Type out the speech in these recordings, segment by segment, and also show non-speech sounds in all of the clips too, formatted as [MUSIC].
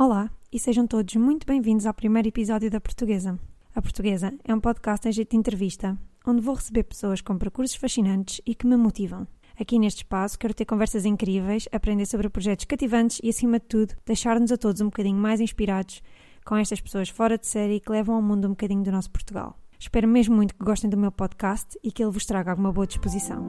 Olá e sejam todos muito bem-vindos ao primeiro episódio da Portuguesa. A Portuguesa é um podcast em jeito de entrevista, onde vou receber pessoas com percursos fascinantes e que me motivam. Aqui neste espaço quero ter conversas incríveis, aprender sobre projetos cativantes e, acima de tudo, deixar-nos a todos um bocadinho mais inspirados com estas pessoas fora de série que levam ao mundo um bocadinho do nosso Portugal. Espero mesmo muito que gostem do meu podcast e que ele vos traga alguma boa disposição.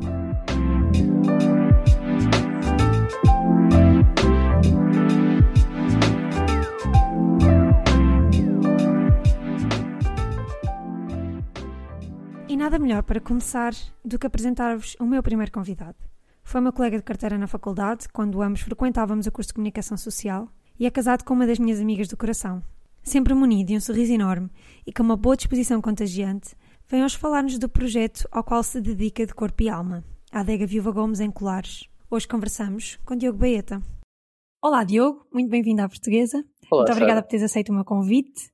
Nada melhor para começar do que apresentar-vos o meu primeiro convidado. Foi meu colega de carteira na faculdade, quando ambos frequentávamos o curso de Comunicação Social, e é casado com uma das minhas amigas do coração. Sempre munido de um sorriso enorme e com uma boa disposição contagiante, vem hoje falar-nos do projeto ao qual se dedica de corpo e alma, a adega Viúva Gomes em Colares. Hoje conversamos com Diogo Baeta. Olá, Diogo, muito bem-vindo à Portuguesa. Olá, muito obrigada Sara. por teres aceito o meu convite.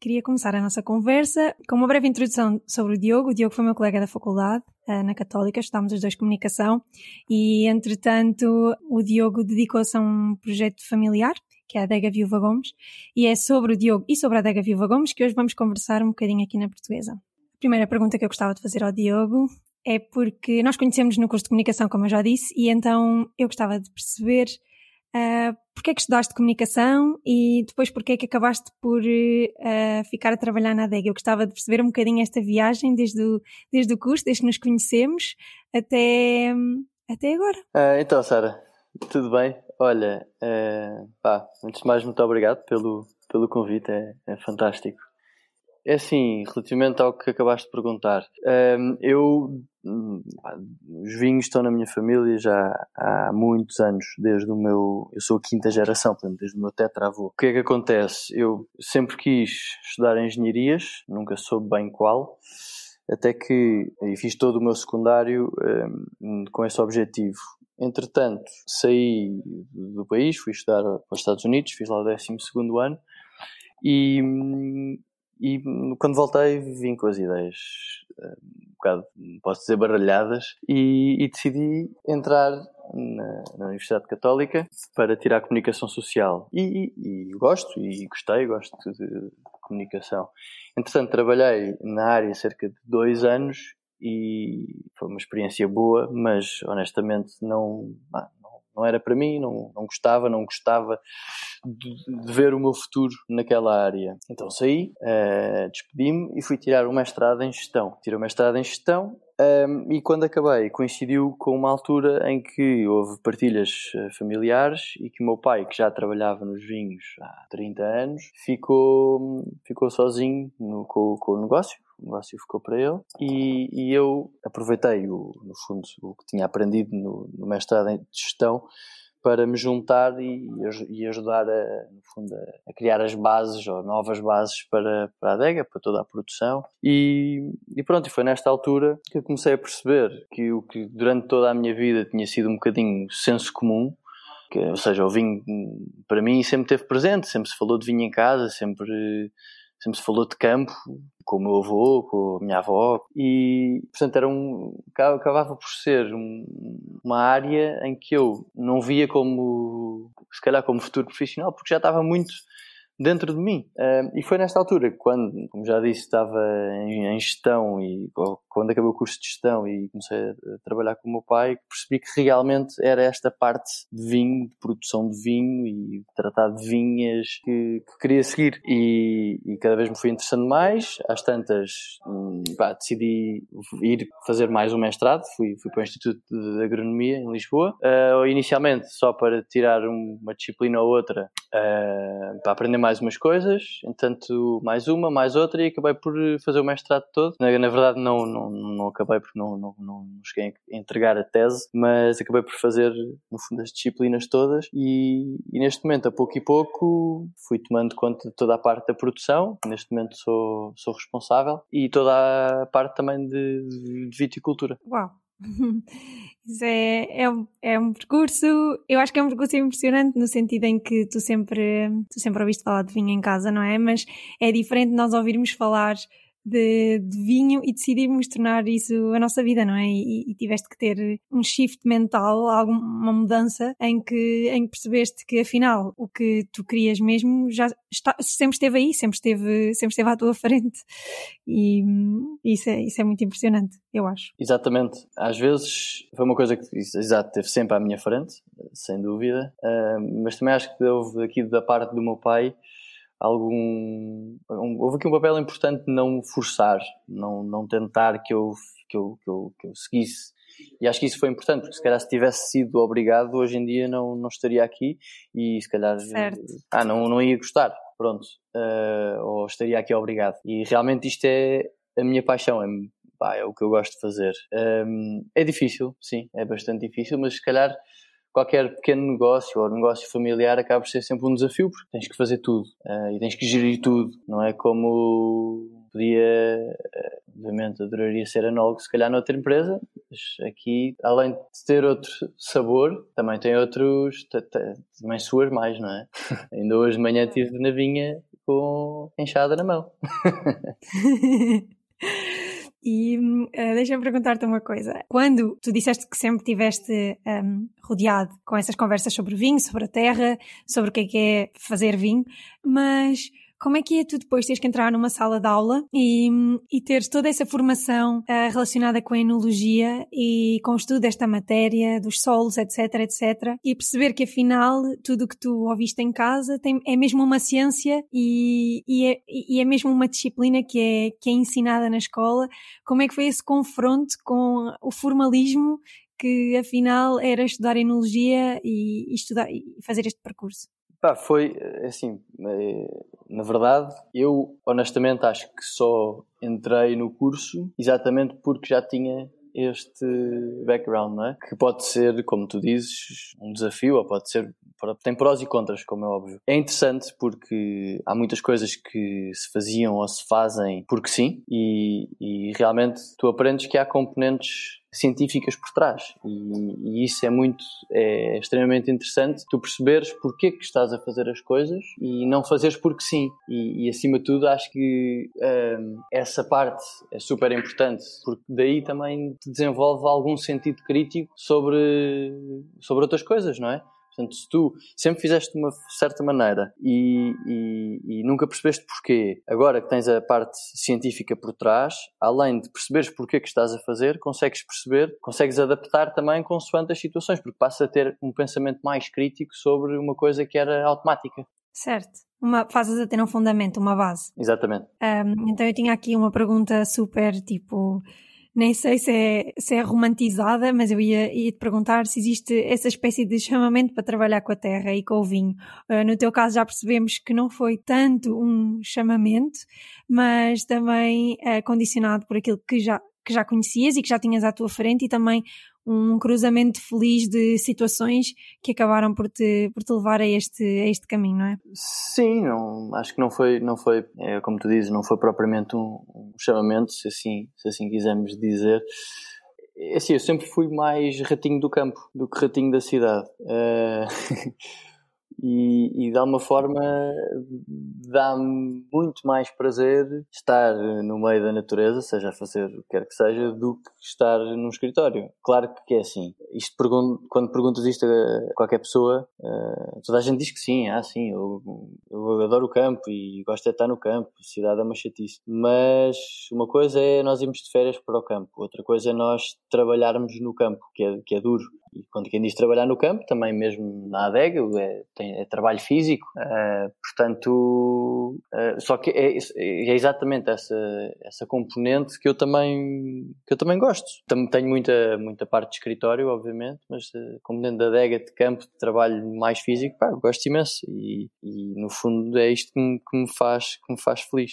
Queria começar a nossa conversa com uma breve introdução sobre o Diogo. O Diogo foi meu colega da faculdade, eh, na Católica, estudámos os dois comunicação e, entretanto, o Diogo dedicou-se a um projeto familiar, que é a Adega Viúva Gomes, e é sobre o Diogo e sobre a Adega Viúva Gomes que hoje vamos conversar um bocadinho aqui na Portuguesa. A primeira pergunta que eu gostava de fazer ao Diogo é porque nós conhecemos no curso de comunicação, como eu já disse, e então eu gostava de perceber uh, porque é que estudaste comunicação e depois porque é que acabaste por uh, ficar a trabalhar na adega. Eu gostava de perceber um bocadinho esta viagem desde o, desde o curso, desde que nos conhecemos até, até agora. Ah, então, Sara, tudo bem? Olha, eh, pá, antes de mais, muito obrigado pelo, pelo convite, é, é fantástico. É assim, relativamente ao que acabaste de perguntar, ehm, eu, hum, os vinhos estão na minha família já há muitos anos, desde o meu, eu sou a quinta geração, portanto, desde o meu tetravô. O que é que acontece? Eu sempre quis estudar engenharias, nunca soube bem qual, até que e fiz todo o meu secundário ehm, com esse objetivo. Entretanto, saí do país, fui estudar para os Estados Unidos, fiz lá o 12 ano e, e quando voltei vim com as ideias eh, um bocado, posso dizer, baralhadas e, e decidi entrar na, na Universidade Católica para tirar Comunicação Social. E, e- e gosto, e gostei, gosto de, de comunicação. Entretanto, trabalhei na área cerca de dois anos e foi uma experiência boa, mas honestamente não, não, era para mim, não, não gostava, não gostava de, de ver o meu futuro naquela área. Então saí, eh, despedi-me e fui tirar um mestrado em gestão. Tirei o mestrado em gestão ehm, e quando acabei coincidiu com uma altura em que houve partilhas eh, familiares e que o meu pai, que já trabalhava nos vinhos há 30 anos, ficou, ficou sozinho no- com, com o negócio o negócio ficou para ele. E, e eu aproveitei o, no fundo o que tinha aprendido no, no mestrado em gestão para me juntar e, e ajudar a, no fundo a, a criar as bases ou novas bases para, para a adega, para toda a produção. E, e pronto, e foi nesta altura que eu comecei a perceber que o que durante toda a minha vida tinha sido um bocadinho senso comum que, ou seja, o vinho hum, para mim sempre esteve presente, sempre se falou de vinho em casa, sempre, sempre se falou de campo, com o meu avô, com a minha avó, e portanto era um, acabava por ser um- uma área em que eu não via como, se calhar como futuro profissional, porque já estava muito dentro de mim. Ah, e foi nesta altura, quando, como já disse, estava em, gestão e quando acabei o curso de gestão e comecei a, trabalhar com o meu pai, percebi que realmente era esta parte de vinho, de produção de vinho e tratar de vinhas que, que queria seguir. E, e cada vez me fui interessando mais. Às tantas, hum, pá, decidi ir fazer mais um mestrado. Fui, fui para o Instituto de Agronomia em Lisboa. Ah, inicialmente só para tirar um- uma disciplina ou outra ah, para aprender mais umas coisas, entanto mais uma, mais outra e acabei por fazer o mestrado todo. Na, na verdade não, não, não acabei porque não, não, não cheguei a entregar a tese, mas acabei por fazer no fundo as disciplinas todas e, e neste momento a pouco e pouco fui tomando conta de toda a parte da produção, neste momento sou, sou responsável e toda a parte também de, de viticultura. Uau! [LAUGHS] Isso é, é, um- é um percurso, eu acho que é um percurso impressionante no sentido em que tu sempre, tu sempre ouviste falar de vinho em casa, não é? Mas é diferente nós ouvirmos falar de, de, vinho e decidimos tornar isso a nossa vida, não é? E, e, tiveste que ter um shift mental, alguma mudança em que, em que percebeste que afinal o que tu querias mesmo já está, sempre esteve aí, sempre esteve, sempre esteve à tua frente. E, isso, é, isso é muito impressionante, eu acho. Exatamente. Às vezes foi uma coisa que, exato, esteve sempre à minha frente, sem dúvida, uh, mas também acho que houve aqui da parte do meu pai algum. Um, houve aqui um papel importante de não forçar, não, não tentar que eu, que, eu, que, eu, que eu seguisse. E acho que isso foi importante, porque se calhar se tivesse sido obrigado, hoje em dia não, não estaria aqui e se calhar. Certo. Ah, não, não ia gostar, pronto. Uh, ou estaria aqui obrigado. E realmente isto é a minha paixão, é, pá, é o que eu gosto de fazer. Um, é difícil, sim, é bastante difícil, mas se calhar qualquer pequeno negócio ou negócio familiar acaba por ser sempre um desafio porque tens que fazer tudo uh, e tens que gerir tudo. Não é como podia, uh, obviamente, adoraria ser anólogo se calhar noutra empresa, mas aqui, além de ter outro sabor, também tem outros, também suas mais, não é? [LAUGHS] Ainda hoje de manhã estive na vinha com enxada na mão. [LAUGHS] E uh, deixa-me perguntar-te uma coisa. Quando tu disseste que sempre tiveste um, rodeado com essas conversas sobre vinho, sobre a terra, sobre o que é que é fazer vinho, mas como é que é tu depois teres que entrar numa sala de aula e, e teres toda essa formação uh, relacionada com a enologia e com o estudo desta matéria, dos solos, etc, etc, e perceber que afinal tudo o que tu ouviste em casa tem, é mesmo uma ciência e, e, é, e é mesmo uma disciplina que é, que é ensinada na escola. Como é que foi esse confronto com o formalismo que afinal era estudar enologia e, e estudar e fazer este percurso? Pá, foi assim, eh, na verdade, eu honestamente acho que só entrei no curso exatamente porque já tinha este background, não é? Que pode ser, como tu dizes, um desafio ou pode ser tem prós e contras, como é óbvio. É interessante porque há muitas coisas que se faziam ou se fazem porque sim, e, e realmente tu aprendes que há componentes científicas por trás. E, e, isso é muito é extremamente interessante tu perceberes porque que estás a fazer as coisas e não fazeres porque sim. E, e acima de tudo acho que hum, essa parte é super importante porque daí também te desenvolve algum sentido crítico sobre sobre outras coisas não é Portanto, se tu sempre fizeste de uma certa maneira e, e, e, nunca percebeste porquê, agora que tens a parte científica por trás, além de perceberes porquê que estás a fazer, consegues perceber, consegues adaptar também consoante as situações, porque passas a ter um pensamento mais crítico sobre uma coisa que era automática. Certo. Uma, fazes a ter um fundamento, uma base. Exatamente. Um, então eu tinha aqui uma pergunta super tipo nem sei se é, se é romantizada, mas eu ia, ia te perguntar se existe essa espécie de chamamento para trabalhar com a terra e com o vinho. Uh, no teu caso já percebemos que não foi tanto um chamamento, mas também uh, condicionado por aquilo que já, que já conhecias e que já tinhas à tua frente e também um cruzamento feliz de situações que acabaram por te, por te levar a este, a este caminho, não é? Sim, não, acho que não foi, não foi é, como tu dizes, não foi propriamente um, um chamamento, se assim, se assim quisermos dizer. É assim, eu sempre fui mais ratinho do campo do que ratinho da cidade. Uh, [LAUGHS] e, e de alguma forma dá-me muito mais prazer estar no meio da natureza, seja a fazer o que quer que seja, do que estar num escritório. Claro que é assim. Isto quando perguntas isto a qualquer pessoa, uh, toda a gente diz que sim, ah sim, eu, eu adoro o campo e gosto de estar no campo, a cidade é uma chatice. Mas uma coisa é nós irmos de férias para o campo, outra coisa é nós trabalharmos no campo, que é, que é duro. E quando quem diz trabalhar no campo, também mesmo na adega, é, tem, é trabalho físico, uh, portanto, uh, só que é, é, exatamente essa, essa componente que eu também, que eu também gosto. Também tenho muita, muita parte de escritório, obviamente, mas a componente da adega, de campo, de trabalho mais físico, pá, gosto imenso e, e no fundo é isto que me, que me, faz, que me faz feliz.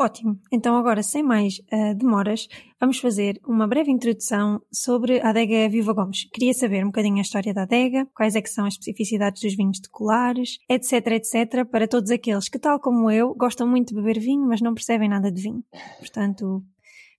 Ótimo. Então agora, sem mais uh, demoras, vamos fazer uma breve introdução sobre a adega Viva Gomes. Queria saber um bocadinho a história da adega, quais é que são as especificidades dos vinhos decolares, etc, etc, para todos aqueles que, tal como eu, gostam muito de beber vinho, mas não percebem nada de vinho. Portanto,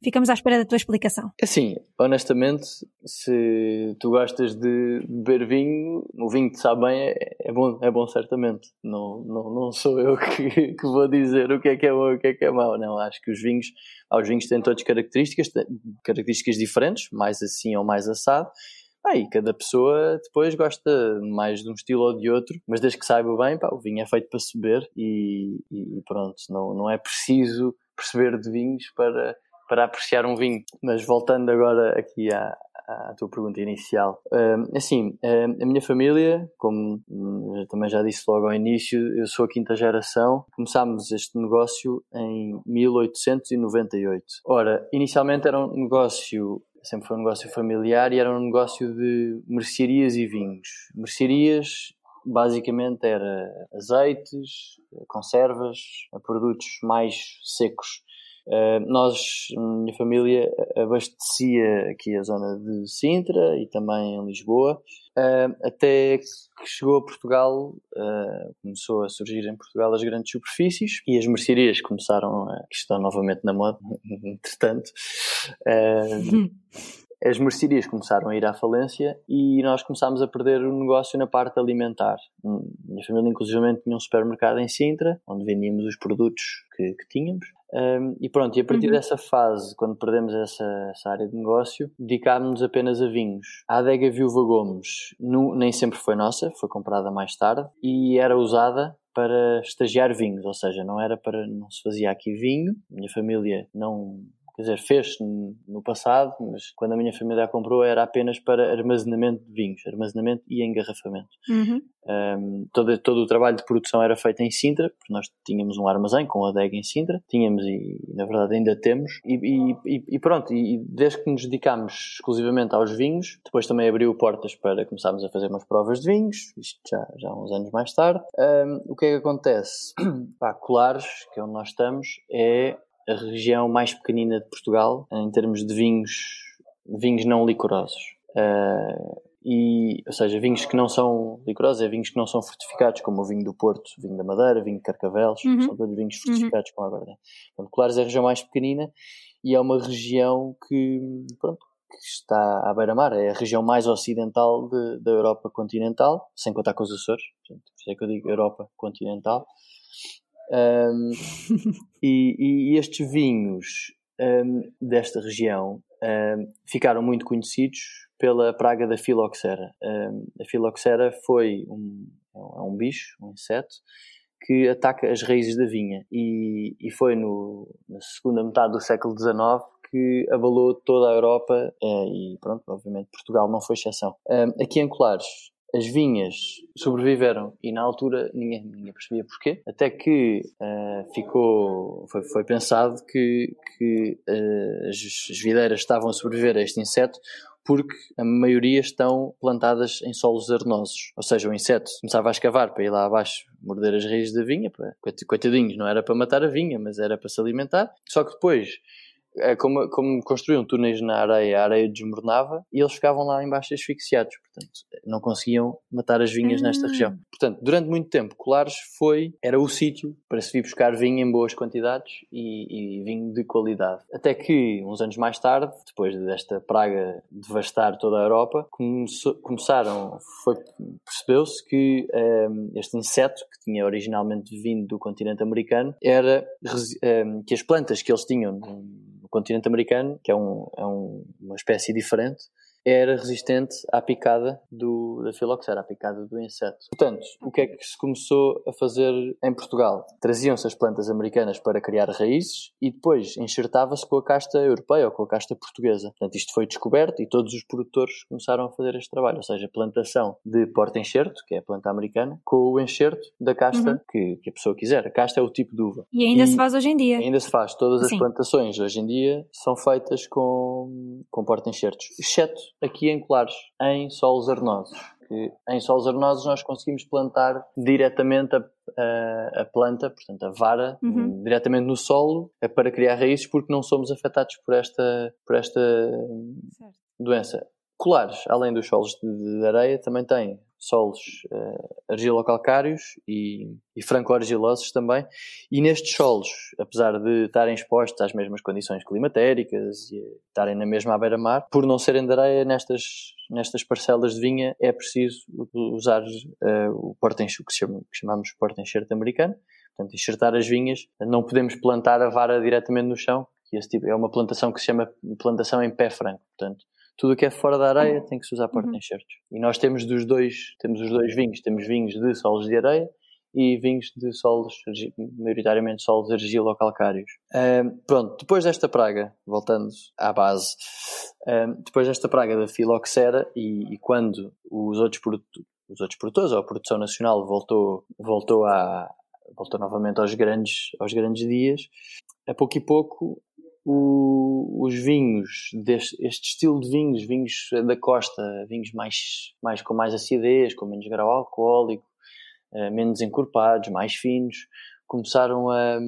ficamos à espera da tua explicação. Assim, honestamente, se tu gostas de beber vinho, o vinho que te sabe bem é, é, bom, é bom certamente. Não, não, não sou eu que, [LAUGHS] que vou dizer o que é que é bom e o que é que é mau. Não, acho que os vinhos, os vinhos têm todas características, características diferentes, mais assim ou mais assado. Ah, e cada pessoa depois gosta mais de um estilo ou de outro, mas desde que saiba bem, pá, o vinho é feito para se beber e, e pronto, não, não é preciso perceber de vinhos para, para apreciar um vinho. Mas voltando agora aqui à, à tua pergunta inicial, assim, a minha família, como também já disse logo ao início, eu sou a quinta geração, começámos este negócio em 1898. Ora, inicialmente era um negócio sempre foi um negócio familiar e era um negócio de mercearias e vinhos. Mercearias basicamente era azeites, conservas, produtos mais secos. Uh, nós, minha família, abastecia aqui a zona de Sintra e também em Lisboa, uh, até que chegou a Portugal, uh, começou a surgir em Portugal as grandes superfícies e as mercearias começaram a, que estão novamente na moda, [LAUGHS] entretanto. As mercearias começaram a ir à falência e nós começámos a perder o negócio na parte alimentar. Minha família, inclusive, tinha um supermercado em Sintra, onde vendíamos os produtos que, que tínhamos. Um, e pronto, e a partir uhum. dessa fase, quando perdemos essa, essa área de negócio, dedicámos-nos apenas a vinhos. A adega Viúva Gomes no, nem sempre foi nossa, foi comprada mais tarde e era usada para estagiar vinhos, ou seja, não era para, não se fazia aqui vinho, minha família não quer dizer, fez no passado, mas quando a minha família a comprou era apenas para armazenamento de vinhos, armazenamento e engarrafamento. Uhum. Um, todo, todo o trabalho de produção era feito em Sintra, porque nós tínhamos um armazém com adega em Sintra, tínhamos e na verdade ainda temos, e, e, e pronto, e desde que nos dedicámos exclusivamente aos vinhos, depois também abriu portas para começarmos a fazer umas provas de vinhos, isto já, já uns anos mais tarde. Um, o que é que acontece? [CLEARS THROAT] Pá, Colares, que é onde nós estamos, é a região mais pequenina de Portugal em termos de vinhos, vinhos não licorosos. Uh, e, ou seja, vinhos que não são licorosos, é vinhos que não são fortificados, como o vinho do Porto, vinho da Madeira, vinho de Carcavelos, uhum. são todos vinhos uhum. fortificados uhum. com aguardente. Portanto, Colares é a região mais pequenina e é uma região que, pronto, que está à beira-mar, é a região mais ocidental de, da Europa continental, sem contar com os Açores, portanto, por isso é que eu digo Europa continental. Um, e, e, estes vinhos um, desta região um, ficaram muito conhecidos pela praga da filoxera. a filoxera foi um, é um bicho, um inseto, que ataca as raízes da vinha e, e foi no, na segunda metade do século XIX que abalou toda a Europa eh, e pronto, obviamente Portugal não foi exceção. aqui em Colares as vinhas sobreviveram e na altura ninguém, ninguém percebia porquê, até que uh, ficou, foi, foi pensado que, que uh, as, as videiras estavam a sobreviver a este inseto porque a maioria estão plantadas em solos arenosos. Ou seja, o inseto começava a escavar para ir lá abaixo morder as raízes da vinha, para, coitadinhos, não era para matar a vinha, mas era para se alimentar. Só que depois como, como construíam túneis na areia, a areia desmoronava e eles ficavam lá embaixo asfixiados, portanto não conseguiam matar as vinhas nesta região. Ah. Portanto, durante muito tempo, Colares foi, era o sítio para se vir buscar vinho em boas quantidades e, e, vinho de qualidade. Até que, uns anos mais tarde, depois desta praga devastar toda a Europa, começou, começaram, percebeu-se que um, ehm, este inseto, que tinha originalmente vindo do continente americano, era um, ehm, que as plantas que eles tinham continente americano, que é, um, é um, uma espécie diferente, era resistente à picada do, da filoxera, à picada do inseto. Portanto, o que é que se começou a fazer em Portugal? Traziam-se as plantas americanas para criar raízes e depois enxertava-se com a casta europeia ou com a casta portuguesa. Portanto, isto foi descoberto e todos os produtores começaram a fazer este trabalho, ou seja, plantação de porta-enxerto, que é a planta americana, com o enxerto da casta uhum. que, que, a pessoa quiser. A casta é o tipo de uva. E ainda e se faz hoje em dia. Ainda se faz. Todas Sim. as plantações hoje em dia são feitas com, com porta-enxertos, exceto aqui em Colares, em solos arenosos. Que em solos arenosos nós conseguimos plantar diretamente a, a, a planta, portanto a vara, uhum. diretamente no solo, é para criar raízes porque não somos afetados por esta, por esta doença. Colares, além dos solos de, de areia, também tem solos uh, argilocalcários e, e franco-argilosos também. E nestes solos, apesar de estarem expostos às mesmas condições climatéricas e estarem na mesma beira-mar, por não serem de areia, nestas, nestas parcelas de vinha é preciso usar uh, o porta-enxerto, que, que chamamos porta-enxerto americano, portanto, enxertar as vinhas. Não podemos plantar a vara diretamente no chão, esse tipo, é uma plantação que se chama plantação em pé franco. Portanto, tudo o que é fora da areia tem que se usar porta-enxertos. Uhum. E nós temos dos dois, temos os dois vinhos, temos vinhos de solos de areia e vinhos de solos, maioritariamente solos argilo-calcários. Uh, pronto, depois desta praga, voltando à base, uh, depois desta praga da filoxera e, e quando os outros, os outros produtores, ou a produção nacional voltou, voltou, a, voltou novamente aos grandes, aos grandes dias, a pouco e pouco o, os vinhos, deste, este estilo de vinhos, vinhos da costa, vinhos mais, mais com mais acidez, com menos grau alcoólico, uh, menos encorpados, mais finos, começaram a,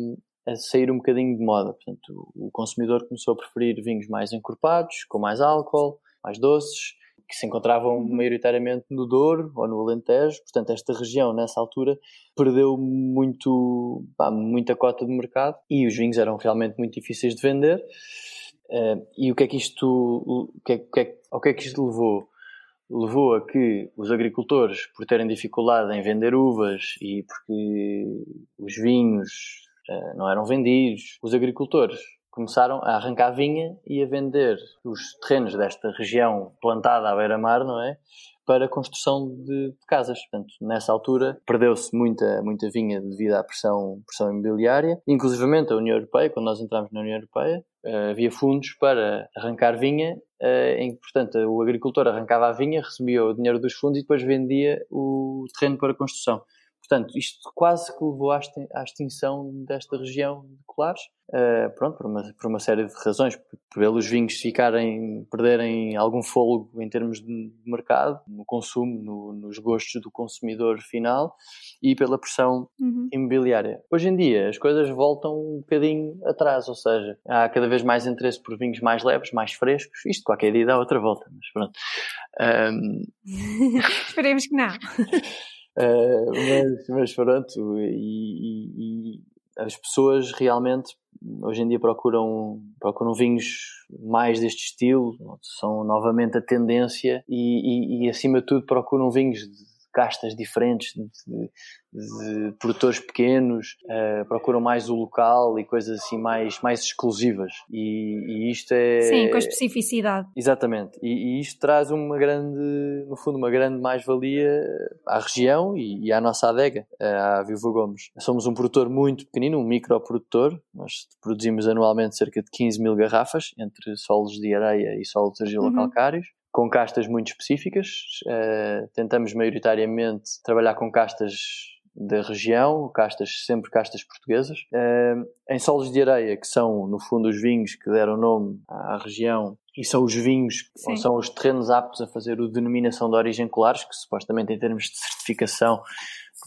a sair um bocadinho de moda. Portanto, o consumidor começou a preferir vinhos mais encorpados, com mais álcool, mais doces, que se encontravam uhum. maioritariamente no Douro ou no Alentejo. Portanto, esta região, nessa altura, perdeu muito, pá, muita cota de mercado e os vinhos eram realmente muito difíceis de vender. Uh, e o que é que isto, o que é, o que é, ao que é que isto levou? Levou a que os agricultores, por terem dificuldade em vender uvas e porque os vinhos uh, não eram vendidos, os agricultores começaram a arrancar vinha e a vender os terrenos desta região plantada à beira-mar, não é? Para a construção de, de casas. Portanto, nessa altura perdeu-se muita, muita vinha devido à pressão, pressão imobiliária. Inclusivamente a União Europeia, quando nós entramos na União Europeia, uh, havia fundos para arrancar vinha, uh, em que, portanto, o agricultor arrancava a vinha, recebia o dinheiro dos fundos e depois vendia o terreno para a construção. Portanto, isto quase que levou à extinção desta região de colares, uh, pronto, por uma, por uma série de razões, pelos vinhos ficarem, perderem algum fôlego em termos de mercado, no consumo, no, nos gostos do consumidor final e pela pressão uhum. imobiliária. Hoje em dia as coisas voltam um bocadinho atrás, ou seja, há cada vez mais interesse por vinhos mais leves, mais frescos, isto qualquer dia dá outra volta, mas pronto. Um... [LAUGHS] Esperemos que não. [LAUGHS] Uh, mas, mas pronto, e, e, e, as pessoas realmente hoje em dia procuram, procuram vinhos mais deste estilo, são novamente a tendência e, e acima de tudo procuram vinhos de castas diferentes, de, de produtores pequenos, uh, procuram mais o local e coisas assim mais, mais exclusivas. E, e isto é. Sim, com a especificidade. Exatamente. E, e isto traz uma grande, no fundo, uma grande mais-valia à região e, e, à nossa adega, à Viúva Gomes. Somos um produtor muito pequenino, um microprodutor. Nós produzimos anualmente cerca de 15 mil garrafas entre solos de areia e solos argilocalcários. Uhum com castas muito específicas. Uh, tentamos maioritariamente trabalhar com castas da região, castas, sempre castas portuguesas. Uh, em solos de areia, que são, no fundo, os vinhos que deram nome à região, e são os vinhos, ou são os terrenos aptos a fazer o denominação de origem colares, que supostamente em termos de certificação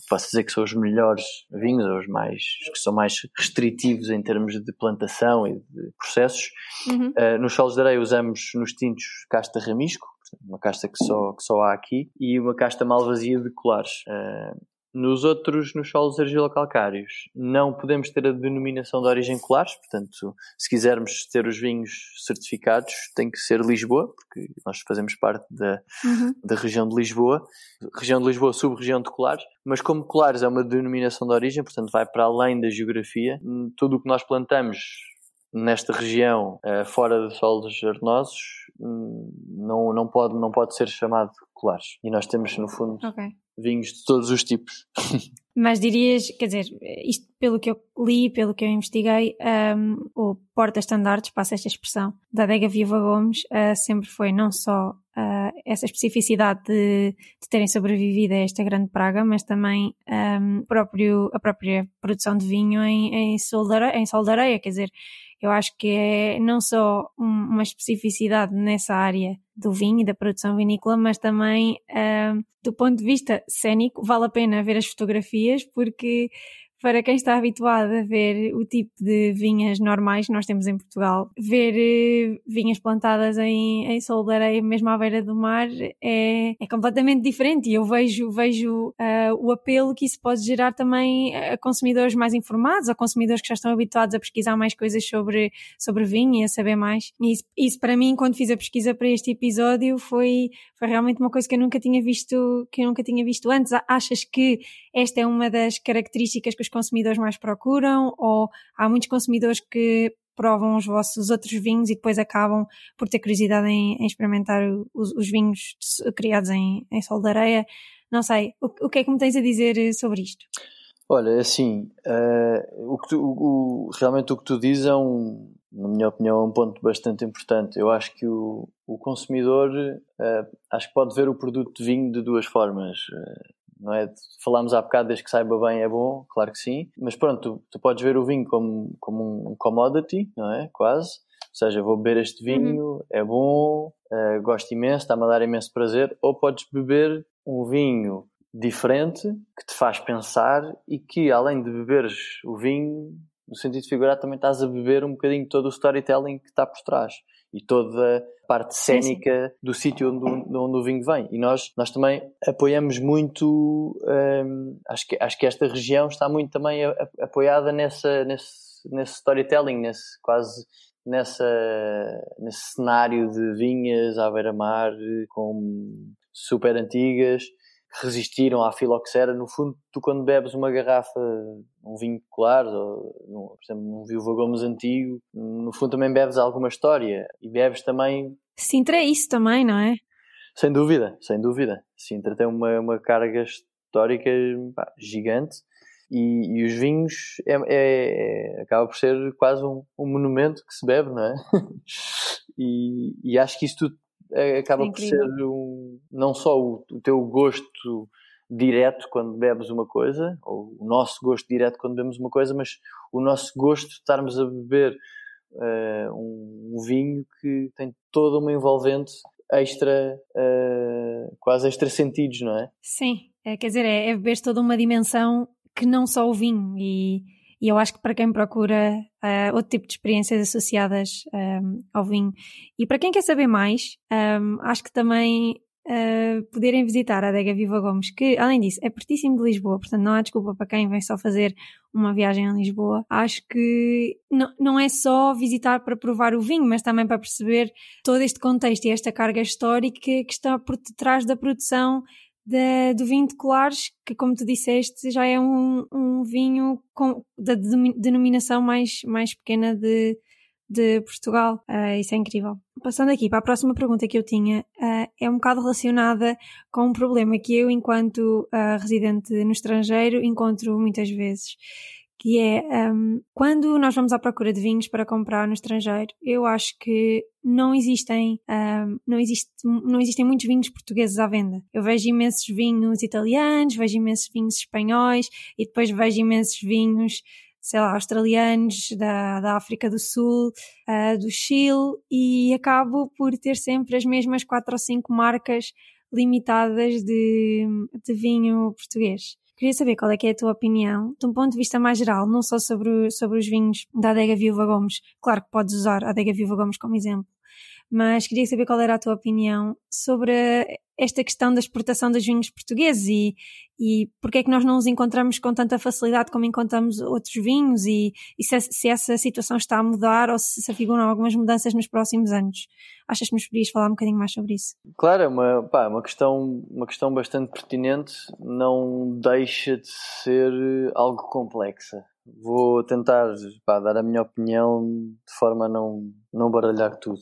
posso dizer que são os melhores vinhos, ou os mais que são mais restritivos em termos de plantação e de processos. Uhum. Uh, nos solos de areia usamos nos tintos casta ramisco, uma casta que só, que só há aqui, e uma casta malvazia de colares. Uh, nos outros, nos solos argilocalcários, não podemos ter a denominação de origem colares, portanto, se quisermos ter os vinhos certificados, tem que ser Lisboa, porque nós fazemos parte da, uhum. da região de Lisboa, região de Lisboa, sub-região de colares, mas como colares é uma denominação de origem, portanto, vai para além da geografia, tudo o que nós plantamos nesta região, uh, fora de solos arenosos, hum, não, não, pode, não pode ser chamado colares. E nós temos, no fundo, okay. Vinhos de todos os tipos. [LAUGHS] Mas dirias, quer dizer, isto pelo que eu li, pelo que eu investiguei, um, o porta-estandartes, passa esta expressão, da adega Viva Gomes, uh, sempre foi não só uh, essa especificidade de, de, terem sobrevivido a esta grande praga, mas também um, próprio, a própria produção de vinho em, em, em sol de areia, quer dizer, eu acho que é não só uma especificidade nessa área do vinho e da produção vinícola, mas também uh, do ponto de vista cénico, vale a pena ver as fotografias porque para quem está habituado a ver o tipo de vinhas normais que nós temos em Portugal, ver uh, vinhas plantadas em, em sol de areia, mesmo à beira do mar, é, é completamente diferente. E eu vejo, vejo uh, o apelo que isso pode gerar também a consumidores mais informados, a consumidores que já estão habituados a pesquisar mais coisas sobre, sobre vinho e a saber mais. E isso, isso para mim, quando fiz a pesquisa para este episódio, foi, foi realmente uma coisa que eu nunca tinha visto, que eu nunca tinha visto antes. Achas que esta é uma das características que os consumidores mais procuram ou há muitos consumidores que provam os vossos outros vinhos e depois acabam por ter curiosidade em, em experimentar os, os, vinhos criados em, em sol de areia. Não sei, o, o, que é que me tens a dizer sobre isto? Olha, é assim, uh, o que tu, o, realmente o que tu dizes é um, na minha opinião, é um ponto bastante importante. Eu acho que o, o consumidor, uh, acho que pode ver o produto de vinho de duas formas. Não é? Falámos há bocado, desde que saiba bem é bom, claro que sim, mas pronto, tu, tu podes ver o vinho como, como um commodity, não é? Quase. Ou seja, vou beber este vinho, uhum. é bom, uh, gosto imenso, está-me a dar imenso prazer. Ou podes beber um vinho diferente que te faz pensar e que, além de beberes o vinho, no sentido figurado, também estás a beber um bocadinho todo o storytelling que está por trás e toda a parte cénica do sítio onde, onde, o vinho vem. E nós, nós também apoiamos muito, hum, acho, que, acho que esta região está muito também a, a, apoiada nessa, nesse, nesse storytelling, nesse quase nessa, nesse cenário de vinhas à beira-mar, com super antigas resistiram à filoxera. No fundo, tu quando bebes uma garrafa, um vinho claro, ou, por exemplo, um Viúva Gomes antigo, no fundo também bebes alguma história e bebes também... Sintra é isso também, não é? Sem dúvida, sem dúvida. Sintra tem uma, uma carga histórica pá, gigante e, e, os vinhos é, é, é, acaba por ser quase um, um, monumento que se bebe, não é? [LAUGHS] e, e acho que isso tudo acaba é por ser um, não só o, o, teu gosto direto quando bebes uma coisa, ou o nosso gosto direto quando bebemos uma coisa, mas o nosso gosto de estarmos a beber uh, um, um, vinho que tem toda uma envolvente extra, uh, quase extra sentidos, não é? Sim, é, quer dizer, é, é beber toda uma dimensão que não só o vinho e e eu acho que para quem procura uh, outro tipo de experiências associadas um, ehm, ao vinho e para quem quer saber mais, um, ehm, acho que também uh, poderem visitar a Adega Viva Gomes, que além disso é pertíssimo de Lisboa, portanto não há desculpa para quem vem só fazer uma viagem a Lisboa. Acho que não, não é só visitar para provar o vinho, mas também para perceber todo este contexto e esta carga histórica que está por detrás da produção da, do vinho de Colares, que como tu disseste, já é um, um vinho com, da denominação mais, mais pequena de, de Portugal. Uh, isso é incrível. Passando aqui para a próxima pergunta que eu tinha, uh, é um bocado relacionada com um problema que eu, enquanto uh, residente no estrangeiro, encontro muitas vezes que é um, quando nós vamos à procura de vinhos para comprar no estrangeiro, eu acho que não existem, um, não, existe, não existem muitos vinhos portugueses à venda. Eu vejo imensos vinhos italianos, vejo imensos vinhos espanhóis e depois vejo imensos vinhos sei lá, australianos, da, da África do Sul, uh, do Chile, e acabo por ter sempre as mesmas quatro ou cinco marcas limitadas de, de vinho português. Queria saber qual é que é a tua opinião, de um ponto de vista mais geral, não só sobre, sobre os vinhos da Adega Viúva Gomes. Claro que podes usar a Adega Viúva Gomes como exemplo, mas queria saber qual era a tua opinião sobre esta questão da exportação dos vinhos portugueses e, e porque é que nós não os encontramos com tanta facilidade como encontramos outros vinhos e, e se, se, essa situação está a mudar ou se se afiguram algumas mudanças nos próximos anos. Achas que nos podias falar um bocadinho mais sobre isso? Claro, é uma, pá, uma, questão, uma questão bastante pertinente, não deixa de ser algo complexa. Vou tentar pá, dar a minha opinião de forma a não, não baralhar tudo.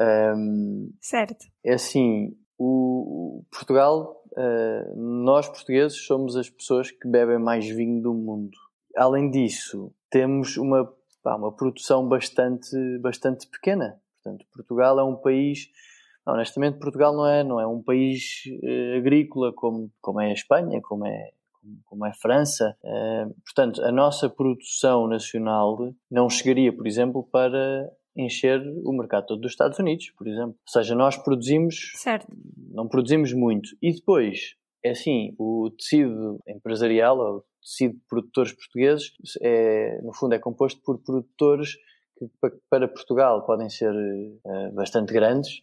Um, certo. É assim, o, o Portugal, uh, nós portugueses somos as pessoas que bebem mais vinho do mundo. Além disso, temos uma, pá, uma produção bastante, bastante pequena. Portanto, Portugal é um país honestamente Portugal não é não é um país uh, agrícola como como é a Espanha como é como, como é a França uh, portanto a nossa produção nacional não chegaria por exemplo para encher o mercado todo dos Estados Unidos, por exemplo. Ou seja, nós produzimos, certo. não produzimos muito. E depois, É assim, o tecido empresarial, ou o tecido de produtores portugueses, é, no fundo é composto por produtores que para Portugal podem ser uh, bastante grandes,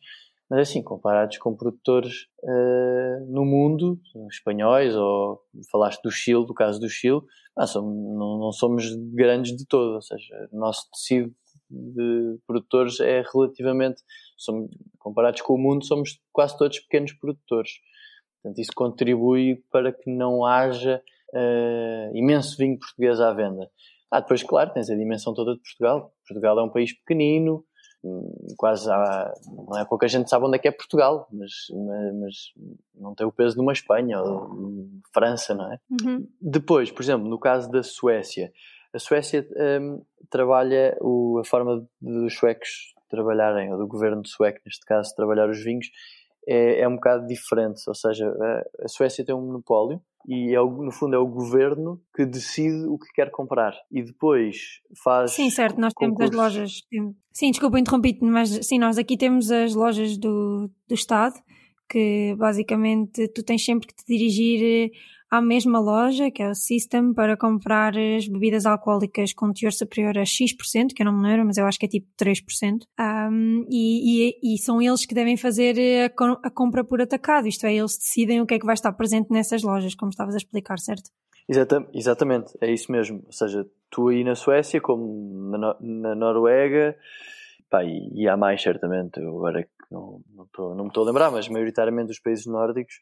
mas assim, comparados com produtores uh, no mundo, espanhóis, ou falaste do Chile, do caso do Chile, não, somos, não, não somos grandes de todo, ou seja, o nosso tecido de produtores é relativamente, somos, comparados com o mundo, somos quase todos pequenos produtores. Portanto, isso contribui para que não haja uh, imenso vinho português à venda. Ah, depois, claro, tens a dimensão toda de Portugal. Portugal é um país pequenino, hum, quase há, não é pouca gente sabe onde é que é Portugal, mas, mas, não tem o peso de uma Espanha ou França, não é? Uhum. Depois, por exemplo, no caso da Suécia, a Suécia um, trabalha o, a forma dos suecos trabalharem, ou do governo sueco, neste caso, trabalhar os vinhos, é, é um bocado diferente. Ou seja, a, a Suécia tem um monopólio e é o, no fundo é o governo que decide o que quer comprar e depois faz. Sim, certo, nós concursos. temos as lojas. Sim, desculpa interrompi-te, mas sim, nós aqui temos as lojas do, do Estado que basicamente tu tens sempre que te dirigir à mesma loja, que é o System, para comprar as bebidas alcoólicas com teor superior a X%, que eu não me lembro, mas eu acho que é tipo 3%. Um, e, e, e, são eles que devem fazer a, a, compra por atacado, isto é, eles decidem o que é que vai estar presente nessas lojas, como estavas a explicar, certo? exatamente, é isso mesmo. Ou seja, tu aí na Suécia, como na, na Noruega, pá, e, e, há mais certamente, eu agora é não, não, tô, não me estou a lembrar, mas maioritariamente os países nórdicos,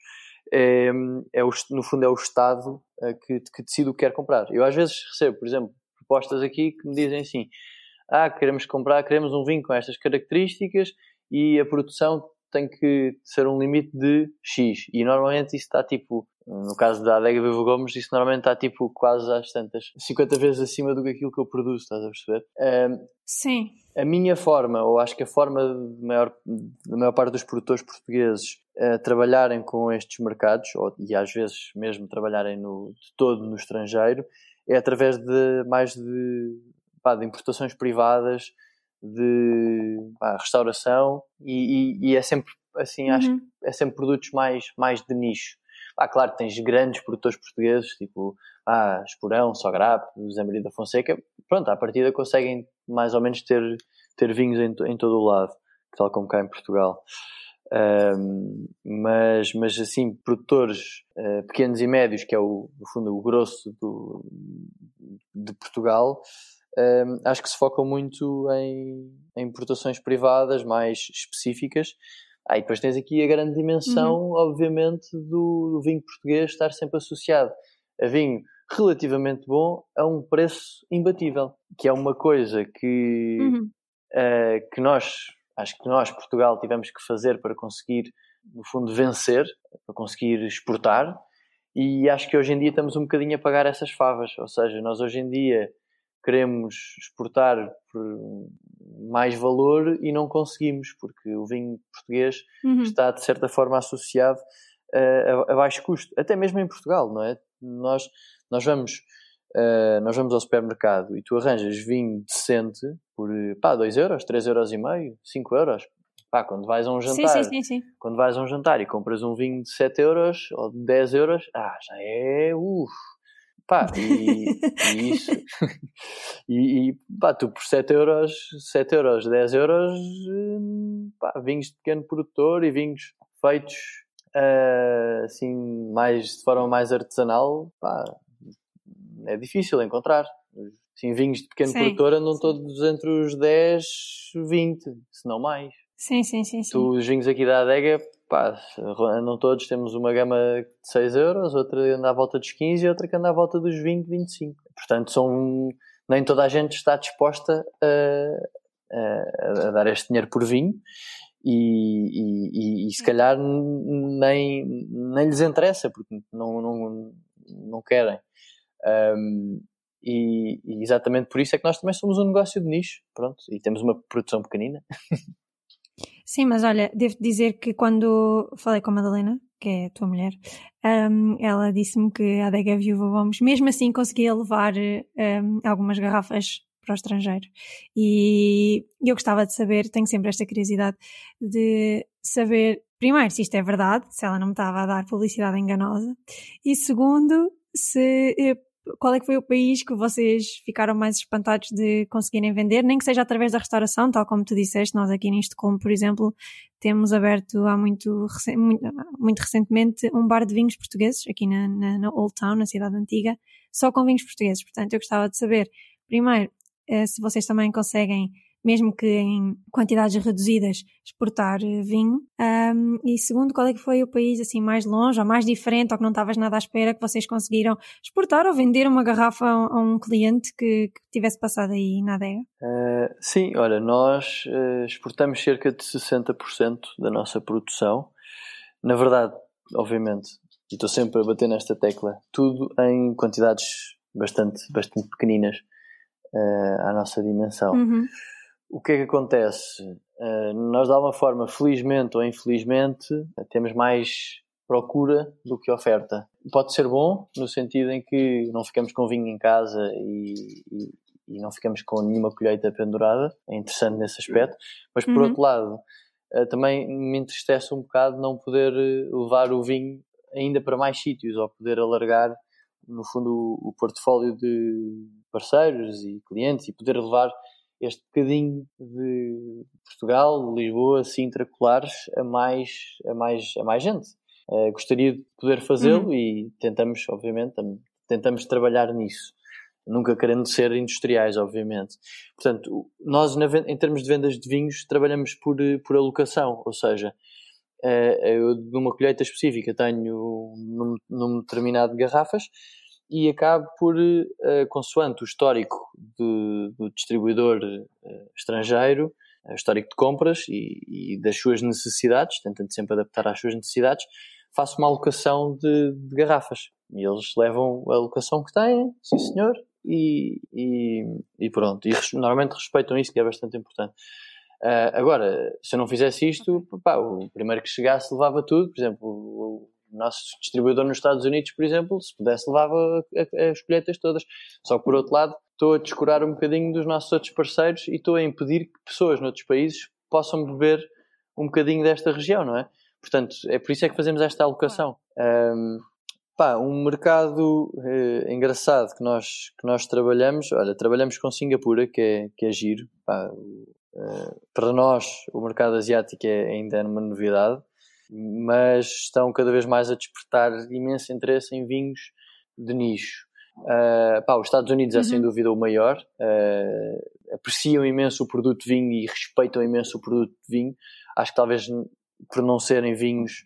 é, é o, no fundo é o Estado eh, que, que decide o que quer comprar. Eu às vezes recebo, por exemplo, propostas aqui que me dizem assim: ah, queremos comprar, queremos um vinho com estas características e a produção tem que ser um limite de X. E normalmente isso está tipo, no caso da Adega Vivo Gomes, isso normalmente está tipo quase às tantas, 50 vezes acima do que aquilo que eu produzo, estás a perceber? Um, Sim. A minha forma, ou acho que a forma de maior, da maior parte dos produtores portugueses trabalharem com estes mercados, ou, e às vezes mesmo trabalharem no, de todo no estrangeiro, é através de mais de, pá, de importações privadas, de pá, restauração, e, e, e, é sempre assim, uhum. acho que é sempre produtos mais, mais de nicho. Ah, claro, tens grandes produtores portugueses, tipo ah, Esporão, Sograp, Zé Maria da Fonseca, pronto, à partida conseguem mais ou menos ter, ter vinhos em, em todo o lado, tal como cá em Portugal. Um, mas, mas assim, produtores uh, pequenos e médios, que é o, no fundo o grosso do, de Portugal, um, acho que se focam muito em, em importações privadas mais específicas. Ah, e depois tens aqui a grande dimensão, uhum. obviamente, do, do, vinho português estar sempre associado a vinho relativamente bom a um preço imbatível, que é uma coisa que, uhum. uh, que nós acho que nós, Portugal, tivemos que fazer para conseguir, no fundo, vencer, para conseguir exportar. E acho que hoje em dia estamos um bocadinho a pagar essas favas. Ou seja, nós hoje em dia queremos exportar por mais valor e não conseguimos, porque o vinho português uhum. está, de certa forma, associado a, a, baixo custo. Até mesmo em Portugal, não é? Nós, nós vamos uh, nós vamos ao supermercado e tu arranjas vinho decente por pá, 2 euros, 3 euros e meio, 5 euros. Pá, quando vais a um jantar, sim, sim, sim, quando vais a um jantar e compras um vinho de 7 euros ou de 10 euros, ah, já é uff. Pá, [LAUGHS] e, e isso. [LAUGHS] e, e, pá, tu por 7 euros, 7 euros, 10 euros, pá, vinhos de pequeno produtor e vinhos feitos uh, assim, mais, de forma mais artesanal, pá, é difícil encontrar. Sim, vinhos de pequeno sim, produtor andam todos entre os 10, 20, se não mais. Sim, sim, sim. sim. Os vinhos aqui da adega, pá, andam todos, temos uma gama de 6 euros, outra anda à volta dos 15 e outra que anda à volta dos 20, 25. Portanto, são, nem toda a gente está disposta a, a, a dar este dinheiro por vinho. E, e, e, e, se calhar nem, nem lhes interessa, porque não, não, não querem. Um, e, e, exatamente por isso é que nós também somos um negócio de nicho, pronto, e temos uma produção pequenina. [LAUGHS] Sim, mas olha, devo dizer que quando falei com a Madalena, que é a tua mulher, um, ela disse-me que a adega viúva vamos, mesmo assim conseguia levar um, algumas garrafas para o estrangeiro. E eu gostava de saber, tenho sempre esta curiosidade, de saber, primeiro, se isto é verdade, se ela não me estava a dar publicidade enganosa, e segundo, se qual é que foi o país que vocês ficaram mais espantados de conseguirem vender, nem que seja através da restauração, tal como tu disseste, nós aqui em Estocolmo, por exemplo, temos aberto há muito, muito, recentemente um bar de vinhos portugueses, aqui na, na, na, Old Town, na cidade antiga, só com vinhos portugueses. Portanto, eu gostava de saber, primeiro, eh, se vocês também conseguem mesmo que em quantidades reduzidas, exportar eh, vinho. Um, e segundo, qual é que foi o país assim mais longe ou mais diferente ou que não estavas nada à espera que vocês conseguiram exportar ou vender uma garrafa a um cliente que, que tivesse passado aí na adega? Uh, sim, olha, nós uh, exportamos cerca de 60% da nossa produção. Na verdade, obviamente, e estou sempre a bater nesta tecla, tudo em quantidades bastante, bastante pequeninas uh, à nossa dimensão. Uhum o que é que acontece? Uh, nós, de alguma forma, felizmente ou infelizmente, temos mais procura do que oferta. Pode ser bom, no sentido em que não ficamos com vinho em casa e, e, e não ficamos com nenhuma colheita pendurada. É interessante nesse aspecto. Mas, por uhum. outro lado, uh, também me entristece um bocado não poder levar o vinho ainda para mais sítios ou poder alargar, no fundo, o, o portfólio de parceiros e clientes e poder levar este bocadinho de Portugal, Lisboa, Sintra, Colares a mais, a mais, a mais gente. Uh, gostaria de poder fazê-lo uhum. e tentamos, obviamente, tentamos trabalhar nisso. Nunca querendo ser industriais, obviamente. Portanto, nós, em termos de vendas de vinhos, trabalhamos por, por alocação, ou seja, uh, eu numa colheita específica tenho num, num determinado de garrafas e acaba por, uh, consoante o histórico de, do distribuidor uh, estrangeiro, uh, histórico de compras e, e, das suas necessidades, tentando sempre adaptar às suas necessidades, faço uma alocação de, de garrafas. E eles levam a alocação que têm, sim senhor, e, e, e pronto. E normalmente respeitam isso, que é bastante importante. Uh, agora, se eu não fizesse isto, pá, o primeiro que chegasse levava tudo. Por exemplo, o nosso distribuidor nos Estados Unidos, por exemplo, se pudesse, levava as colheitas todas. Só que, por outro lado, estou a descurar um bocadinho dos nossos outros parceiros e estou a impedir que pessoas noutros países possam beber um bocadinho desta região, não é? Portanto, é por isso é que fazemos esta alocação. Um, pá, um mercado eh, engraçado que nós, que nós trabalhamos, olha, trabalhamos com Singapura, que é, que é giro. Pá, uh, para nós, o mercado asiático é, ainda é uma novidade mas estão cada vez mais a despertar imenso interesse em vinhos de nicho. Uh, pá, os Estados Unidos uhum. é sem uhum. dúvida o maior, uh, apreciam imenso o produto de vinho e respeitam imenso o produto de vinho. Acho que talvez por não serem vinhos,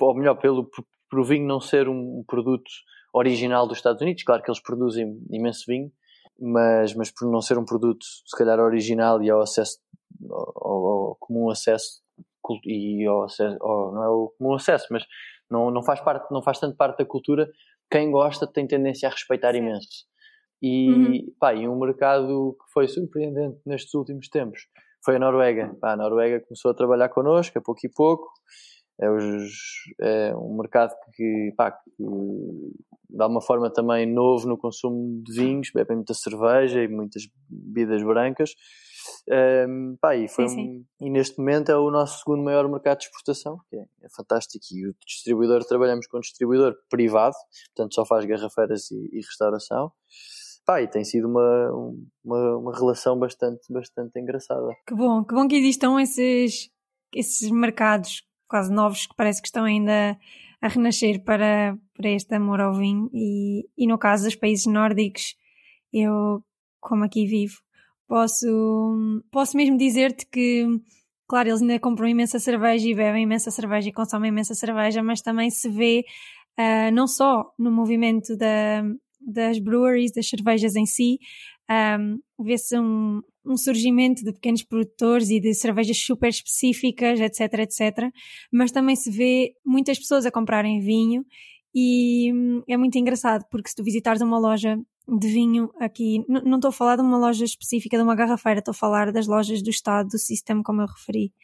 ou melhor, pelo, por, por o vinho não ser um produto original dos Estados Unidos, claro que eles produzem imenso vinho, mas, mas por não ser um produto se calhar original e ao acesso ao, ao comum acesso e ao acesso, ao, não é o comum acesso, mas não, não, faz parte, não faz tanto parte da cultura. Quem gosta tem tendência a respeitar Sim. imenso. E, uhum. pá, e um mercado que foi surpreendente nestes últimos tempos foi a Noruega. Pá, a Noruega começou a trabalhar connosco a pouco e pouco. É, os, é um mercado que, pá, que dá uma forma também novo no consumo de vinhos, bebem muita cerveja e muitas bebidas brancas. Um, pá, e, foi sim, sim. Um, e neste momento é o nosso segundo maior mercado de exportação, que é, é, fantástico. E o distribuidor, trabalhamos com um distribuidor privado, portanto só faz garrafeiras e, e restauração. Pá, e tem sido uma, uma, uma, relação bastante, bastante engraçada. Que bom, que bom que existam esses, esses mercados quase novos que parece que estão ainda a renascer para, para este amor ao vinho. E, e no caso dos países nórdicos, eu, como aqui vivo, posso, posso mesmo dizer-te que, claro, eles ainda compram imensa cerveja e bebem imensa cerveja e consomem imensa cerveja, mas também se vê uh, não só no movimento da, das breweries, das cervejas em si, um, vê-se um, um surgimento de pequenos produtores e de cervejas super específicas, etc, etc. Mas também se vê muitas pessoas a comprarem vinho e hum, é muito engraçado porque se tu visitares uma loja de vinho aqui, não estou a falar de uma loja específica de uma garrafeira, estou a falar das lojas do Estado, do sistema como eu referi.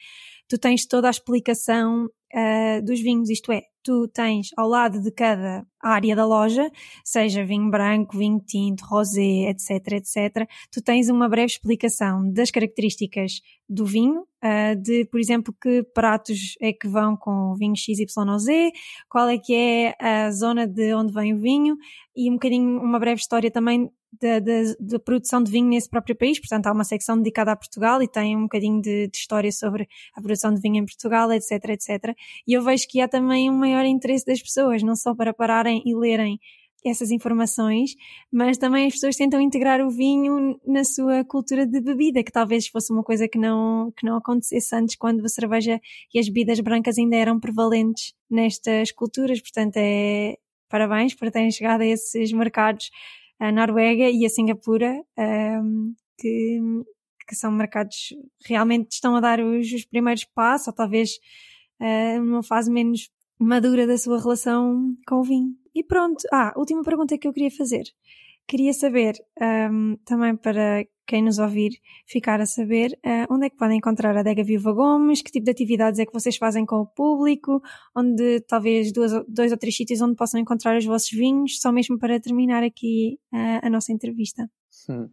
Tu tens toda a explicação uh, dos vinhos, isto é, tu tens ao lado de cada área da loja, seja vinho branco, vinho tinto, rosé, etc, etc, tu tens uma breve explicação das características do vinho, uh, de, por exemplo, que pratos é que vão com vinho X, Y ou Z, qual é que é a zona de onde vem o vinho e um bocadinho uma breve história também da, da, da, produção de vinho nesse próprio país, portanto há uma secção dedicada a Portugal e tem um bocadinho de, de, história sobre a produção de vinho em Portugal, etc, etc. E eu vejo que há também um maior interesse das pessoas, não só para pararem e lerem essas informações, mas também as pessoas tentam integrar o vinho na sua cultura de bebida, que talvez fosse uma coisa que não, que não acontecesse antes, quando a cerveja e as bebidas brancas ainda eram prevalentes nestas culturas. Portanto, é parabéns por terem chegado a esses mercados a Noruega e a Singapura, um, que, que são mercados realmente estão a dar os, os primeiros passos, ou talvez uh, numa fase menos madura da sua relação com o vinho. E pronto, ah, última pergunta que eu queria fazer. Queria saber, um, também para quem nos ouvir ficar a saber, uh, onde é que podem encontrar a Adega Viva Gomes, que tipo de atividades é que vocês fazem com o público, onde talvez dois, dois ou três sítios onde possam encontrar os vossos vinhos, só mesmo para terminar aqui uh, a nossa entrevista. Hum.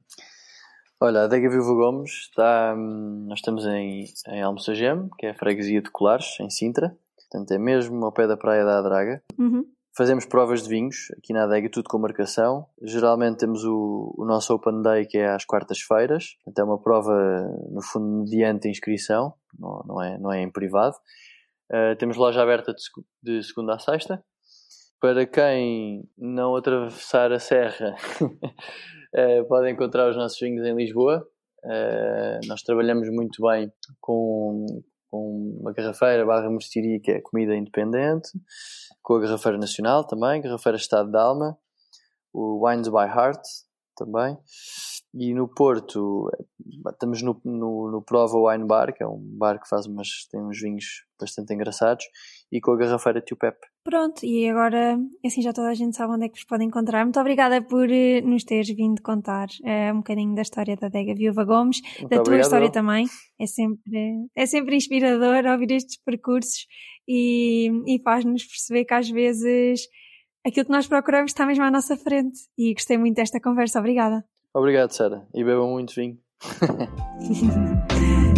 Olha, a Adega Viva Gomes está, hum, nós estamos em, em Almoçagem, que é a freguesia de Colares, em Sintra, portanto é mesmo ao pé da praia da Adraga. Uhum. Fazemos provas de vinhos aqui na adega, tudo com marcação. Geralmente temos o, o nosso Open Day que é às quartas-feiras. Então é uma prova, no fundo, mediante inscrição, não, não, é, não é em privado. Uh, temos loja aberta de, de segunda a sexta. Para quem não atravessar a serra, [LAUGHS] uh, podem encontrar os nossos vinhos em Lisboa. Uh, nós trabalhamos muito bem com, com uma garrafeira barra mercearia que é comida independente, com a garrafeira nacional também, garrafeira Estado de Alma, o Wines by Heart também, e no Porto estamos no, no, no Prova Wine Bar, que é um bar que faz umas, tem uns vinhos bastante engraçados, e com a garrafeira Tio Pep. Pronto, e agora assim já toda a gente sabe onde é que vos pode encontrar. Muito obrigada por eh, nos teres vindo contar uh, um bocadinho da história da Dega Viúva Gomes, Muito da tua história também. É sempre, é sempre inspirador ouvir estes percursos e, e faz-nos perceber que às vezes aquilo que nós procuramos está mesmo à nossa frente. E gostei muito desta conversa. Obrigada. Obrigado, Sara. E bebam muito vinho. [LAUGHS]